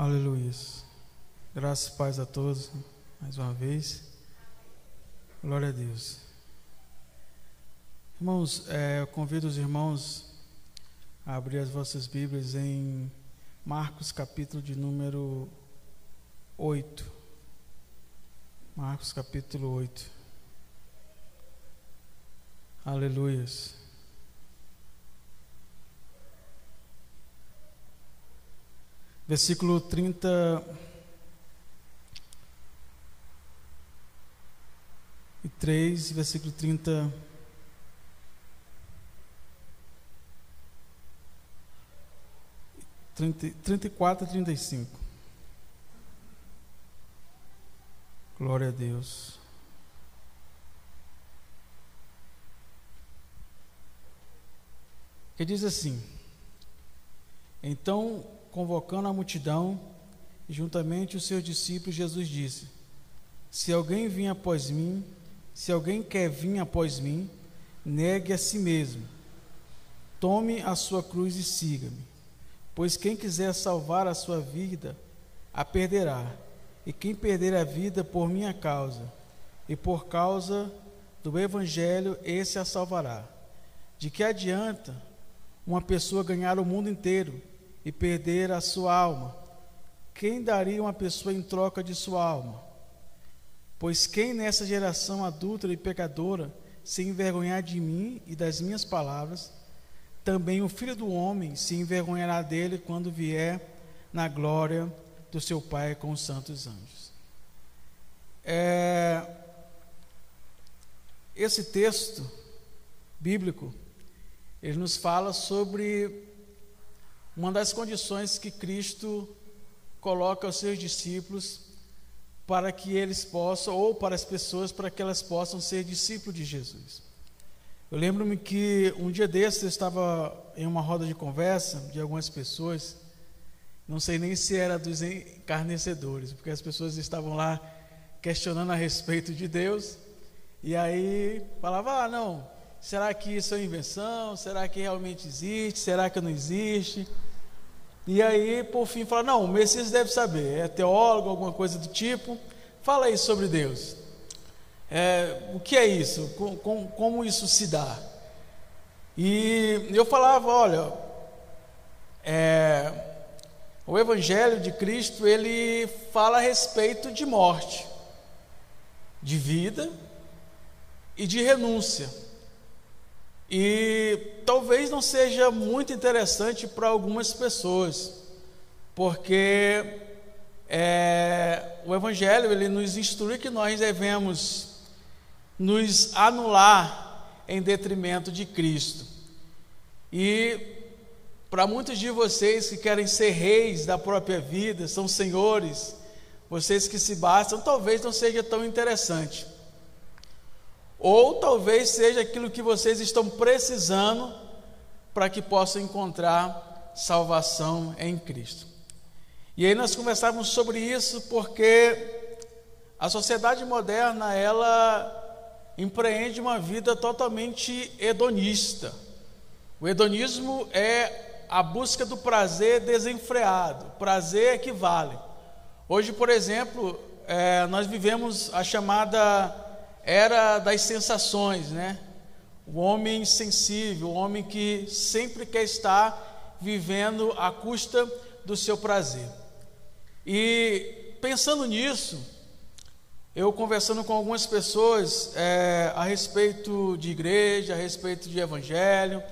Aleluia. Graças e paz a todos, mais uma vez. Glória a Deus. Irmãos, é, eu convido os irmãos a abrir as vossas Bíblias em Marcos, capítulo de número 8. Marcos, capítulo 8. Aleluias. Versículo 30 e 3, versículo 30 30, 34 e 35. Glória a Deus. Que diz assim: Então convocando a multidão juntamente os seus discípulos, Jesus disse: Se alguém vir após mim, se alguém quer vir após mim, negue a si mesmo. Tome a sua cruz e siga-me. Pois quem quiser salvar a sua vida, a perderá. E quem perder a vida por minha causa e por causa do evangelho, esse a salvará. De que adianta uma pessoa ganhar o mundo inteiro e perder a sua alma? Quem daria uma pessoa em troca de sua alma? Pois quem nessa geração adulta e pecadora se envergonhar de mim e das minhas palavras, também o filho do homem se envergonhará dele quando vier na glória do seu Pai com os santos anjos. É, esse texto bíblico, ele nos fala sobre uma das condições que Cristo coloca aos seus discípulos para que eles possam, ou para as pessoas, para que elas possam ser discípulos de Jesus. Eu lembro-me que um dia desses eu estava em uma roda de conversa de algumas pessoas, não sei nem se era dos encarnecedores, porque as pessoas estavam lá questionando a respeito de Deus, e aí falava: ah, não, será que isso é invenção? Será que realmente existe? Será que não existe? E aí, por fim, fala: não, o Messias deve saber, é teólogo, alguma coisa do tipo. Fala aí sobre Deus. É, o que é isso? Com, com, como isso se dá? E eu falava: olha, é, o Evangelho de Cristo ele fala a respeito de morte, de vida e de renúncia. E talvez não seja muito interessante para algumas pessoas, porque é, o Evangelho ele nos instrui que nós devemos nos anular em detrimento de Cristo. E para muitos de vocês que querem ser reis da própria vida, são senhores, vocês que se bastam, talvez não seja tão interessante. Ou talvez seja aquilo que vocês estão precisando para que possam encontrar salvação em Cristo. E aí nós conversávamos sobre isso porque a sociedade moderna ela empreende uma vida totalmente hedonista. O hedonismo é a busca do prazer desenfreado. Prazer equivale. Hoje, por exemplo, é, nós vivemos a chamada era das sensações, né? O homem sensível, o homem que sempre quer estar vivendo à custa do seu prazer. E pensando nisso, eu conversando com algumas pessoas é, a respeito de igreja, a respeito de evangelho,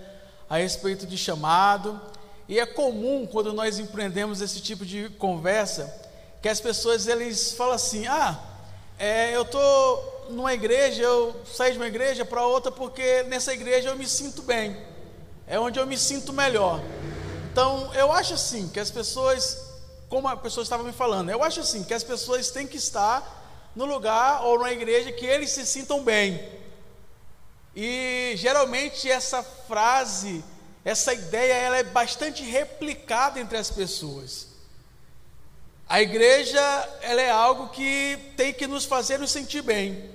a respeito de chamado, e é comum quando nós empreendemos esse tipo de conversa que as pessoas eles falam assim: ah, é, eu estou numa igreja, eu saí de uma igreja para outra porque nessa igreja eu me sinto bem, é onde eu me sinto melhor. Então, eu acho assim que as pessoas, como a pessoa estava me falando, eu acho assim que as pessoas têm que estar no lugar ou na igreja que eles se sintam bem. E geralmente essa frase, essa ideia, ela é bastante replicada entre as pessoas. A igreja, ela é algo que tem que nos fazer nos sentir bem.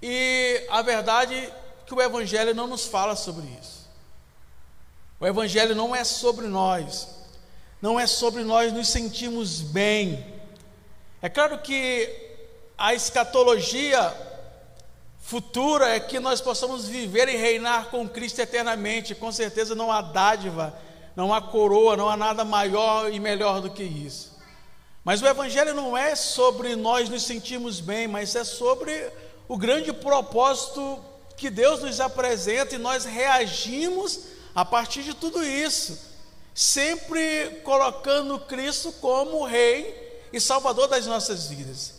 E a verdade é que o Evangelho não nos fala sobre isso. O Evangelho não é sobre nós. não é sobre nós nos sentirmos bem. É claro que a escatologia futura é que nós possamos viver e reinar com Cristo eternamente. Com certeza não há dádiva, não há coroa, não há nada maior e melhor do que isso. Mas o Evangelho não é sobre nós nos sentirmos bem, mas é sobre o grande propósito que Deus nos apresenta e nós reagimos a partir de tudo isso, sempre colocando Cristo como Rei e Salvador das nossas vidas.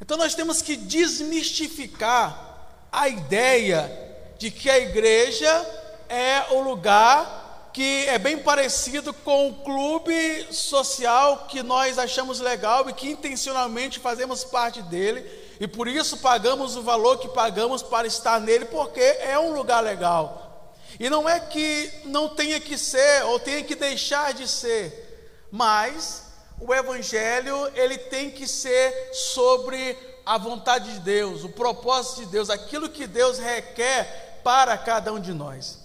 Então nós temos que desmistificar a ideia de que a igreja é o lugar que é bem parecido com o clube social que nós achamos legal e que intencionalmente fazemos parte dele e por isso pagamos o valor que pagamos para estar nele, porque é um lugar legal. E não é que não tenha que ser ou tenha que deixar de ser, mas o evangelho ele tem que ser sobre a vontade de Deus, o propósito de Deus, aquilo que Deus requer para cada um de nós.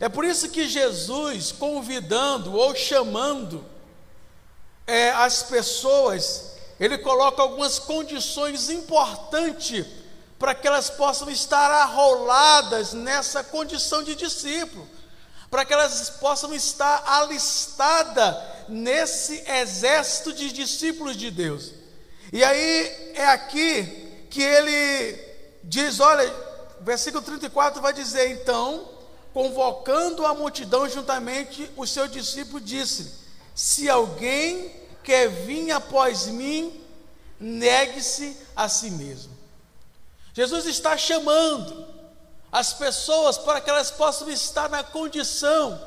É por isso que Jesus, convidando ou chamando é, as pessoas, ele coloca algumas condições importantes para que elas possam estar arroladas nessa condição de discípulo, para que elas possam estar alistadas nesse exército de discípulos de Deus. E aí é aqui que ele diz: olha, versículo 34 vai dizer: então, convocando a multidão juntamente, o seu discípulo disse: Se alguém quer vir após mim, negue-se a si mesmo. Jesus está chamando as pessoas para que elas possam estar na condição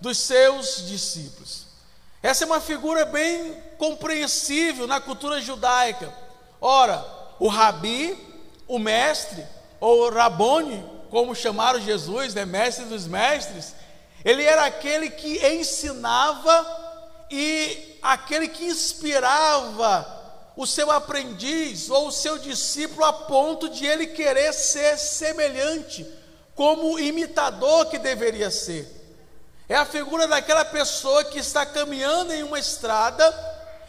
dos seus discípulos. Essa é uma figura bem compreensível na cultura judaica. Ora, o rabi, o mestre, ou rabone, como chamaram Jesus, né, mestre dos mestres, ele era aquele que ensinava e aquele que inspirava o seu aprendiz ou o seu discípulo a ponto de ele querer ser semelhante, como imitador que deveria ser. É a figura daquela pessoa que está caminhando em uma estrada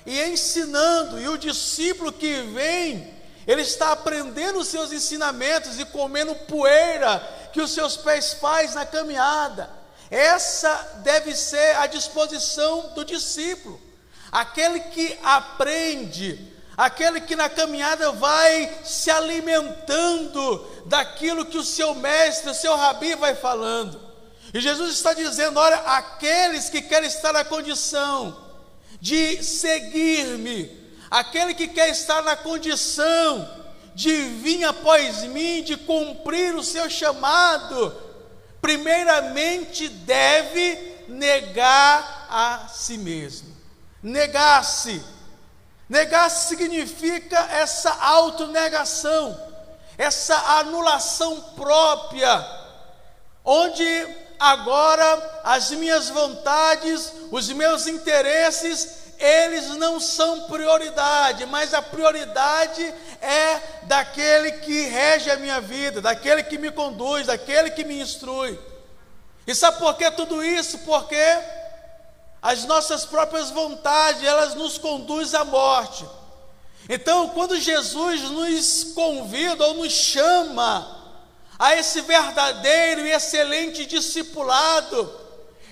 e ensinando, e o discípulo que vem, ele está aprendendo os seus ensinamentos e comendo poeira que os seus pés faz na caminhada. Essa deve ser a disposição do discípulo, aquele que aprende, aquele que na caminhada vai se alimentando daquilo que o seu mestre, o seu rabi vai falando. E Jesus está dizendo: olha, aqueles que querem estar na condição de seguir-me, aquele que quer estar na condição de vir após mim, de cumprir o seu chamado, primeiramente deve negar a si mesmo. Negar-se. Negar-se significa essa autonegação, essa anulação própria, onde agora as minhas vontades, os meus interesses, eles não são prioridade, mas a prioridade é daquele que rege a minha vida, daquele que me conduz, daquele que me instrui. E sabe por que tudo isso? Porque as nossas próprias vontades, elas nos conduzem à morte. Então, quando Jesus nos convida ou nos chama a esse verdadeiro e excelente discipulado.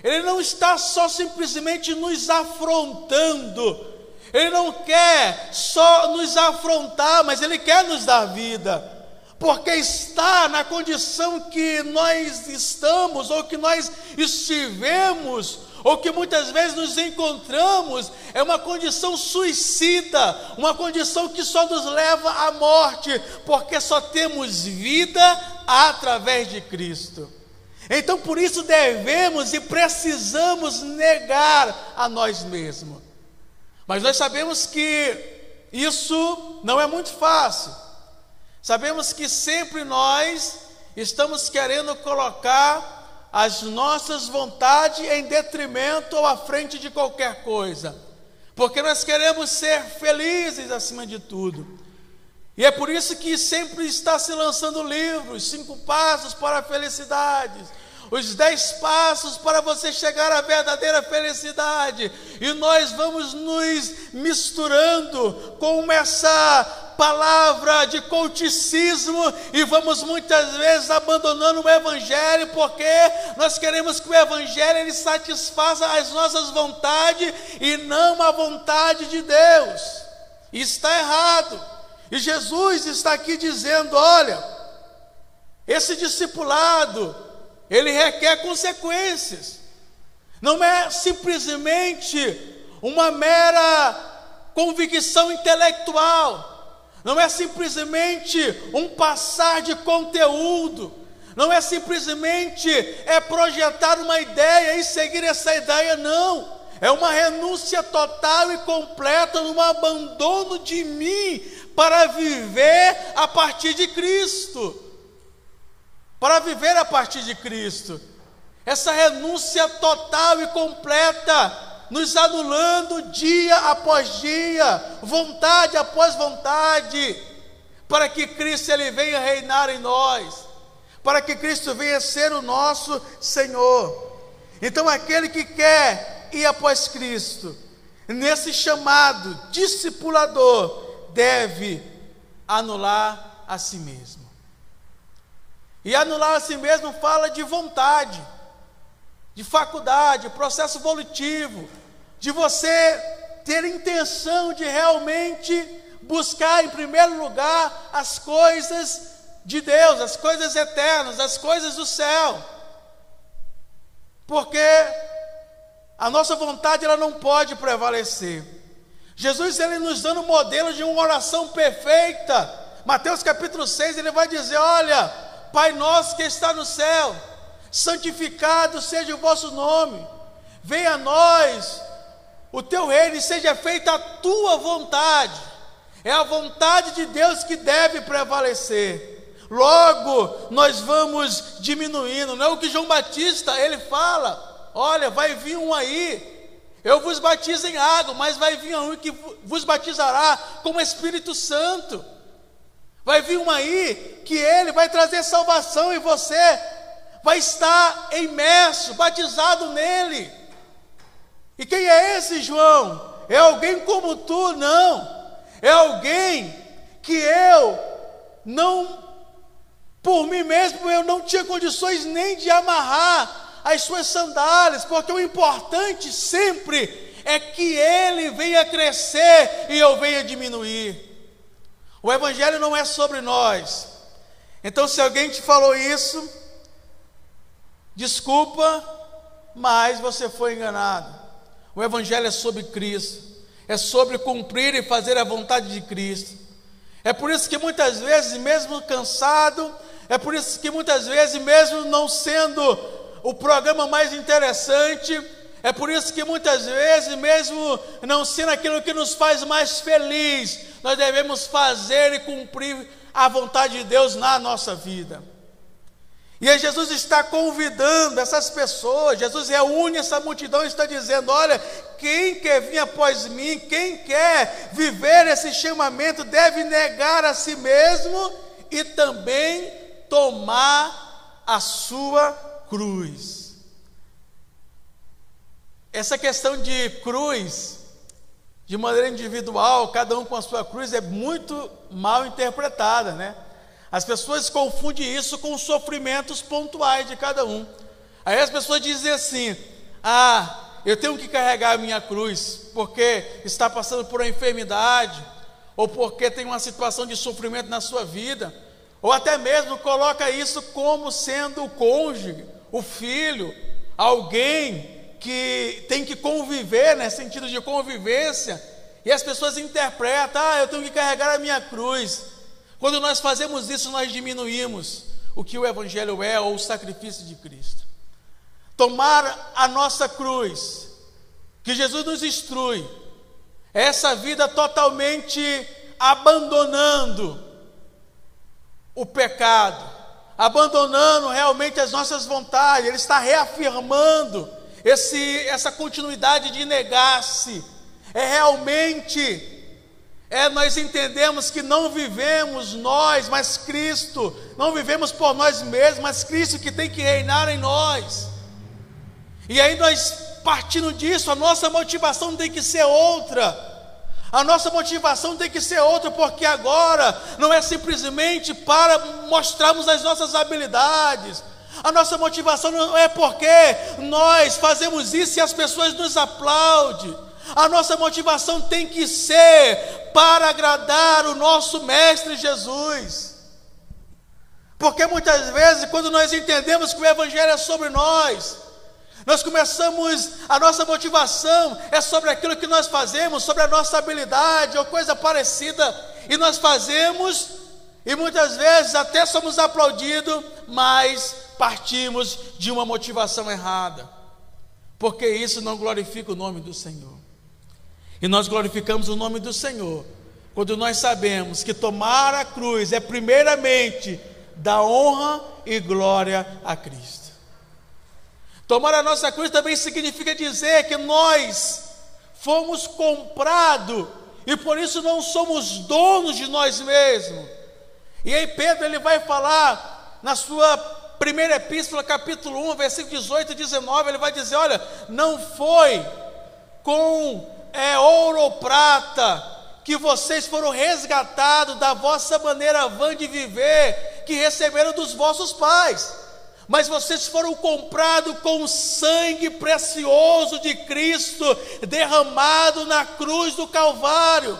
Ele não está só simplesmente nos afrontando, ele não quer só nos afrontar, mas ele quer nos dar vida. Porque está na condição que nós estamos, ou que nós estivemos, ou que muitas vezes nos encontramos, é uma condição suicida, uma condição que só nos leva à morte, porque só temos vida através de Cristo. Então por isso devemos e precisamos negar a nós mesmos. Mas nós sabemos que isso não é muito fácil. Sabemos que sempre nós estamos querendo colocar as nossas vontades em detrimento ou à frente de qualquer coisa, porque nós queremos ser felizes acima de tudo. E é por isso que sempre está se lançando livros, cinco passos para a felicidade, os dez passos para você chegar à verdadeira felicidade. E nós vamos nos misturando com essa palavra de couticismo e vamos muitas vezes abandonando o evangelho porque nós queremos que o evangelho ele satisfaça as nossas vontades e não a vontade de Deus. Está errado. E Jesus está aqui dizendo, olha, esse discipulado, ele requer consequências. Não é simplesmente uma mera convicção intelectual não é simplesmente um passar de conteúdo, não é simplesmente é projetar uma ideia e seguir essa ideia, não. É uma renúncia total e completa, um abandono de mim para viver a partir de Cristo. Para viver a partir de Cristo. Essa renúncia total e completa nos anulando dia após dia, vontade após vontade, para que Cristo ele venha reinar em nós, para que Cristo venha ser o nosso Senhor. Então aquele que quer ir após Cristo, nesse chamado discipulador, deve anular a si mesmo. E anular a si mesmo fala de vontade de faculdade, processo volitivo, de você ter intenção de realmente buscar em primeiro lugar as coisas de Deus, as coisas eternas, as coisas do céu. Porque a nossa vontade ela não pode prevalecer. Jesus ele nos dando um modelo de uma oração perfeita. Mateus capítulo 6, ele vai dizer: "Olha, Pai nosso que está no céu, santificado seja o vosso nome, venha a nós o teu reino e seja feita a tua vontade. É a vontade de Deus que deve prevalecer. Logo, nós vamos diminuindo. Não é o que João Batista ele fala: olha, vai vir um aí. Eu vos batizo em água, mas vai vir um que vos batizará com o Espírito Santo. Vai vir um aí que ele vai trazer salvação em você vai estar imerso, batizado nele. E quem é esse João? É alguém como tu? Não. É alguém que eu não, por mim mesmo, eu não tinha condições nem de amarrar as suas sandálias, porque o importante sempre é que ele venha crescer e eu venha diminuir. O Evangelho não é sobre nós. Então, se alguém te falou isso, Desculpa, mas você foi enganado. O Evangelho é sobre Cristo, é sobre cumprir e fazer a vontade de Cristo. É por isso que muitas vezes, mesmo cansado, é por isso que muitas vezes, mesmo não sendo o programa mais interessante, é por isso que muitas vezes, mesmo não sendo aquilo que nos faz mais feliz, nós devemos fazer e cumprir a vontade de Deus na nossa vida. E aí Jesus está convidando essas pessoas, Jesus reúne essa multidão e está dizendo: olha, quem quer vir após mim, quem quer viver esse chamamento, deve negar a si mesmo e também tomar a sua cruz. Essa questão de cruz, de maneira individual, cada um com a sua cruz, é muito mal interpretada, né? As pessoas confundem isso com os sofrimentos pontuais de cada um. Aí as pessoas dizem assim: ah, eu tenho que carregar a minha cruz porque está passando por uma enfermidade, ou porque tem uma situação de sofrimento na sua vida, ou até mesmo coloca isso como sendo o cônjuge, o filho, alguém que tem que conviver, né, sentido de convivência, e as pessoas interpretam: ah, eu tenho que carregar a minha cruz. Quando nós fazemos isso, nós diminuímos o que o Evangelho é ou o sacrifício de Cristo. Tomar a nossa cruz, que Jesus nos instrui, é essa vida totalmente abandonando o pecado, abandonando realmente as nossas vontades, Ele está reafirmando esse, essa continuidade de negar-se, é realmente É nós entendemos que não vivemos nós, mas Cristo. Não vivemos por nós mesmos, mas Cristo que tem que reinar em nós. E aí nós partindo disso, a nossa motivação tem que ser outra. A nossa motivação tem que ser outra, porque agora não é simplesmente para mostrarmos as nossas habilidades. A nossa motivação não é porque nós fazemos isso e as pessoas nos aplaudem. A nossa motivação tem que ser para agradar o nosso Mestre Jesus. Porque muitas vezes, quando nós entendemos que o Evangelho é sobre nós, nós começamos, a nossa motivação é sobre aquilo que nós fazemos, sobre a nossa habilidade ou coisa parecida, e nós fazemos, e muitas vezes até somos aplaudidos, mas partimos de uma motivação errada, porque isso não glorifica o nome do Senhor. E nós glorificamos o nome do Senhor quando nós sabemos que tomar a cruz é primeiramente dar honra e glória a Cristo. Tomar a nossa cruz também significa dizer que nós fomos comprados e por isso não somos donos de nós mesmos. E aí Pedro ele vai falar na sua primeira epístola, capítulo 1, versículo 18 e 19, ele vai dizer: olha, não foi com é, ouro ou prata que vocês foram resgatados da vossa maneira vã de viver, que receberam dos vossos pais mas vocês foram comprados com o sangue precioso de Cristo derramado na cruz do Calvário.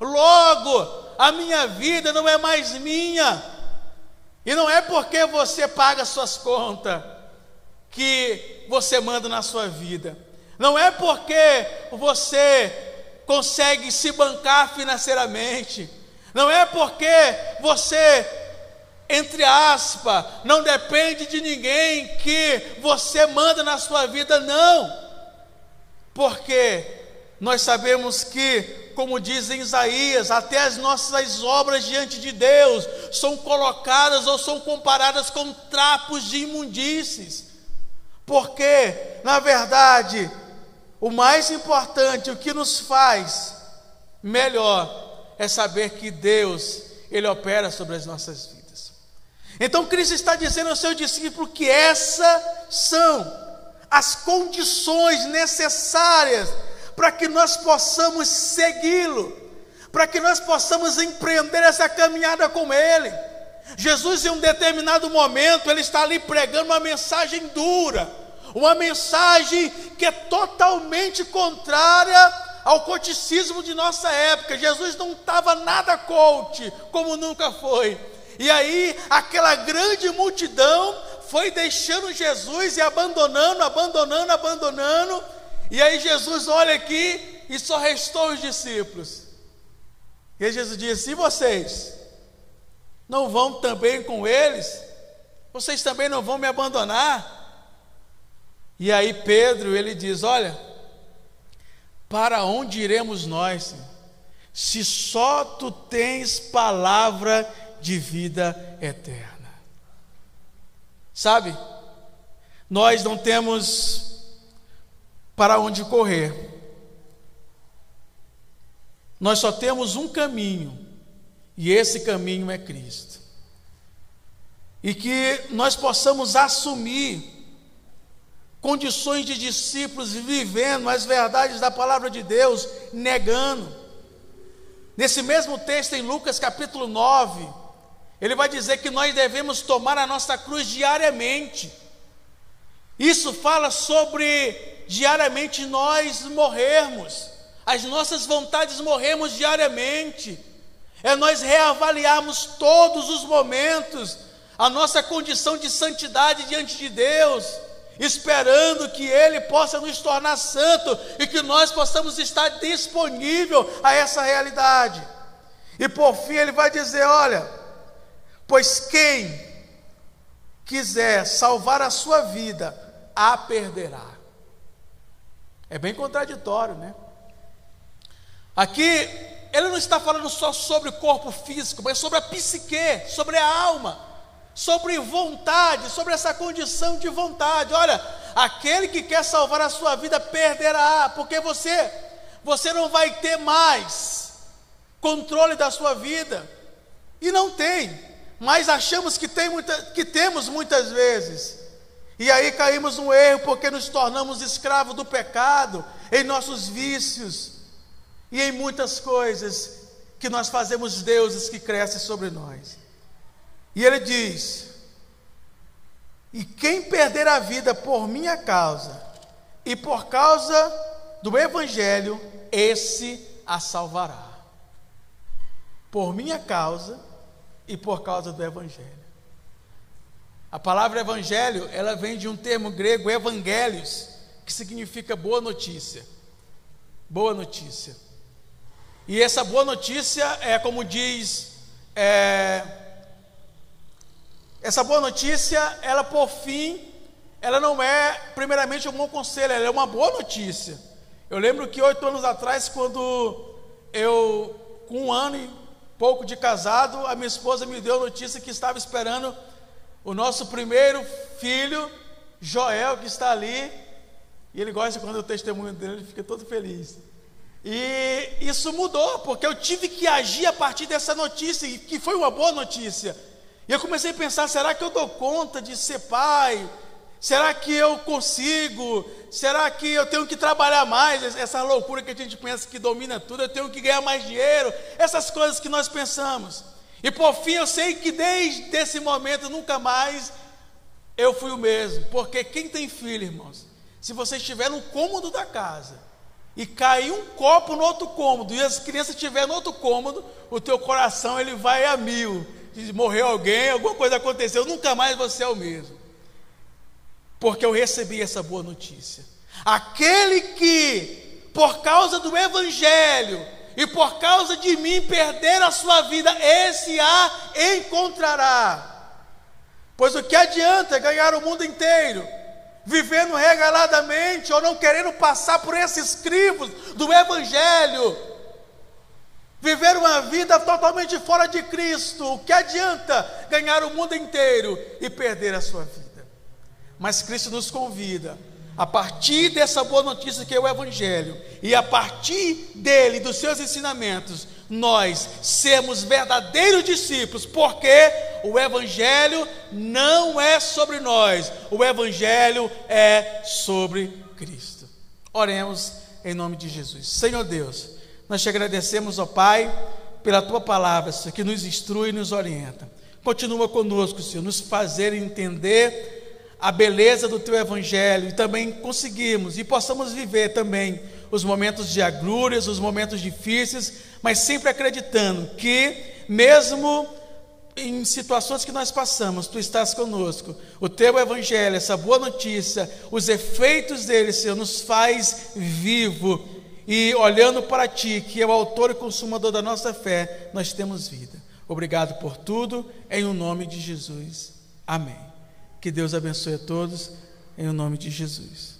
Logo, a minha vida não é mais minha, e não é porque você paga suas contas que você manda na sua vida, não é porque você consegue se bancar financeiramente, não é porque você entre aspas, não depende de ninguém que você manda na sua vida, não. Porque nós sabemos que, como diz em Isaías, até as nossas obras diante de Deus são colocadas ou são comparadas com trapos de imundícies. Porque, na verdade, o mais importante, o que nos faz melhor, é saber que Deus, Ele opera sobre as nossas vidas. Então Cristo está dizendo ao seu discípulo que essas são as condições necessárias para que nós possamos segui-lo, para que nós possamos empreender essa caminhada com Ele. Jesus, em um determinado momento, ele está ali pregando uma mensagem dura, uma mensagem que é totalmente contrária ao coticismo de nossa época. Jesus não estava nada coach, como nunca foi. E aí, aquela grande multidão foi deixando Jesus e abandonando, abandonando, abandonando. E aí, Jesus olha aqui e só restou os discípulos. E Jesus diz: E vocês? Não vão também com eles? Vocês também não vão me abandonar? E aí, Pedro, ele diz: Olha, para onde iremos nós, se só tu tens palavra de vida eterna. Sabe, nós não temos para onde correr, nós só temos um caminho, e esse caminho é Cristo. E que nós possamos assumir condições de discípulos vivendo as verdades da palavra de Deus, negando. Nesse mesmo texto em Lucas capítulo 9, ele vai dizer que nós devemos tomar a nossa cruz diariamente. Isso fala sobre diariamente nós morrermos, as nossas vontades morremos diariamente. É nós reavaliarmos todos os momentos a nossa condição de santidade diante de Deus, esperando que Ele possa nos tornar santo e que nós possamos estar disponível a essa realidade. E por fim ele vai dizer: olha, Pois quem quiser salvar a sua vida, a perderá. É bem contraditório, né? Aqui, ele não está falando só sobre o corpo físico, mas sobre a psique, sobre a alma, sobre vontade, sobre essa condição de vontade. Olha, aquele que quer salvar a sua vida perderá, porque você, você não vai ter mais controle da sua vida. E não tem, mas achamos que, tem muita, que temos muitas vezes. E aí caímos no erro porque nos tornamos escravos do pecado, em nossos vícios e em muitas coisas que nós fazemos deuses que crescem sobre nós. E ele diz: E quem perder a vida por minha causa e por causa do evangelho, esse a salvará. Por minha causa e por causa do evangelho. A palavra evangelho, ela vem de um termo grego evangelios, que significa boa notícia. Boa notícia. E essa boa notícia é como diz, é, essa boa notícia, ela por fim, ela não é primeiramente um bom conselho, ela é uma boa notícia. Eu lembro que oito anos atrás, quando eu, com um ano e pouco de casado, a minha esposa me deu notícia que estava esperando o nosso primeiro filho, Joel, que está ali, e ele gosta quando eu testemunho dele, ele fica todo feliz. E isso mudou, porque eu tive que agir a partir dessa notícia, que foi uma boa notícia. E eu comecei a pensar: será que eu dou conta de ser pai? Será que eu consigo? Será que eu tenho que trabalhar mais? Essa loucura que a gente pensa que domina tudo, eu tenho que ganhar mais dinheiro, essas coisas que nós pensamos. E por fim eu sei que desde esse momento nunca mais eu fui o mesmo. Porque quem tem filho, irmãos, se você estiver no cômodo da casa e cair um copo no outro cômodo e as crianças estiverem no outro cômodo, o teu coração ele vai a mil. Morreu alguém, alguma coisa aconteceu, nunca mais você é o mesmo. Porque eu recebi essa boa notícia. Aquele que, por causa do Evangelho, e por causa de mim perder a sua vida, esse a encontrará. Pois o que adianta ganhar o mundo inteiro, vivendo regaladamente ou não querendo passar por esses crivos do Evangelho, viver uma vida totalmente fora de Cristo, o que adianta ganhar o mundo inteiro e perder a sua vida? Mas Cristo nos convida a partir dessa boa notícia que é o Evangelho, e a partir dele, dos seus ensinamentos, nós sermos verdadeiros discípulos, porque o Evangelho não é sobre nós, o Evangelho é sobre Cristo. Oremos em nome de Jesus. Senhor Deus, nós te agradecemos, ó Pai, pela tua palavra, que nos instrui e nos orienta. Continua conosco, Senhor, nos fazer entender a beleza do teu evangelho e também conseguimos e possamos viver também os momentos de agrúrias, os momentos difíceis, mas sempre acreditando que mesmo em situações que nós passamos, tu estás conosco. O teu evangelho, essa boa notícia, os efeitos dele, Senhor, nos faz vivo. E olhando para ti, que é o autor e consumador da nossa fé, nós temos vida. Obrigado por tudo, em o nome de Jesus. Amém. Que Deus abençoe a todos, em nome de Jesus.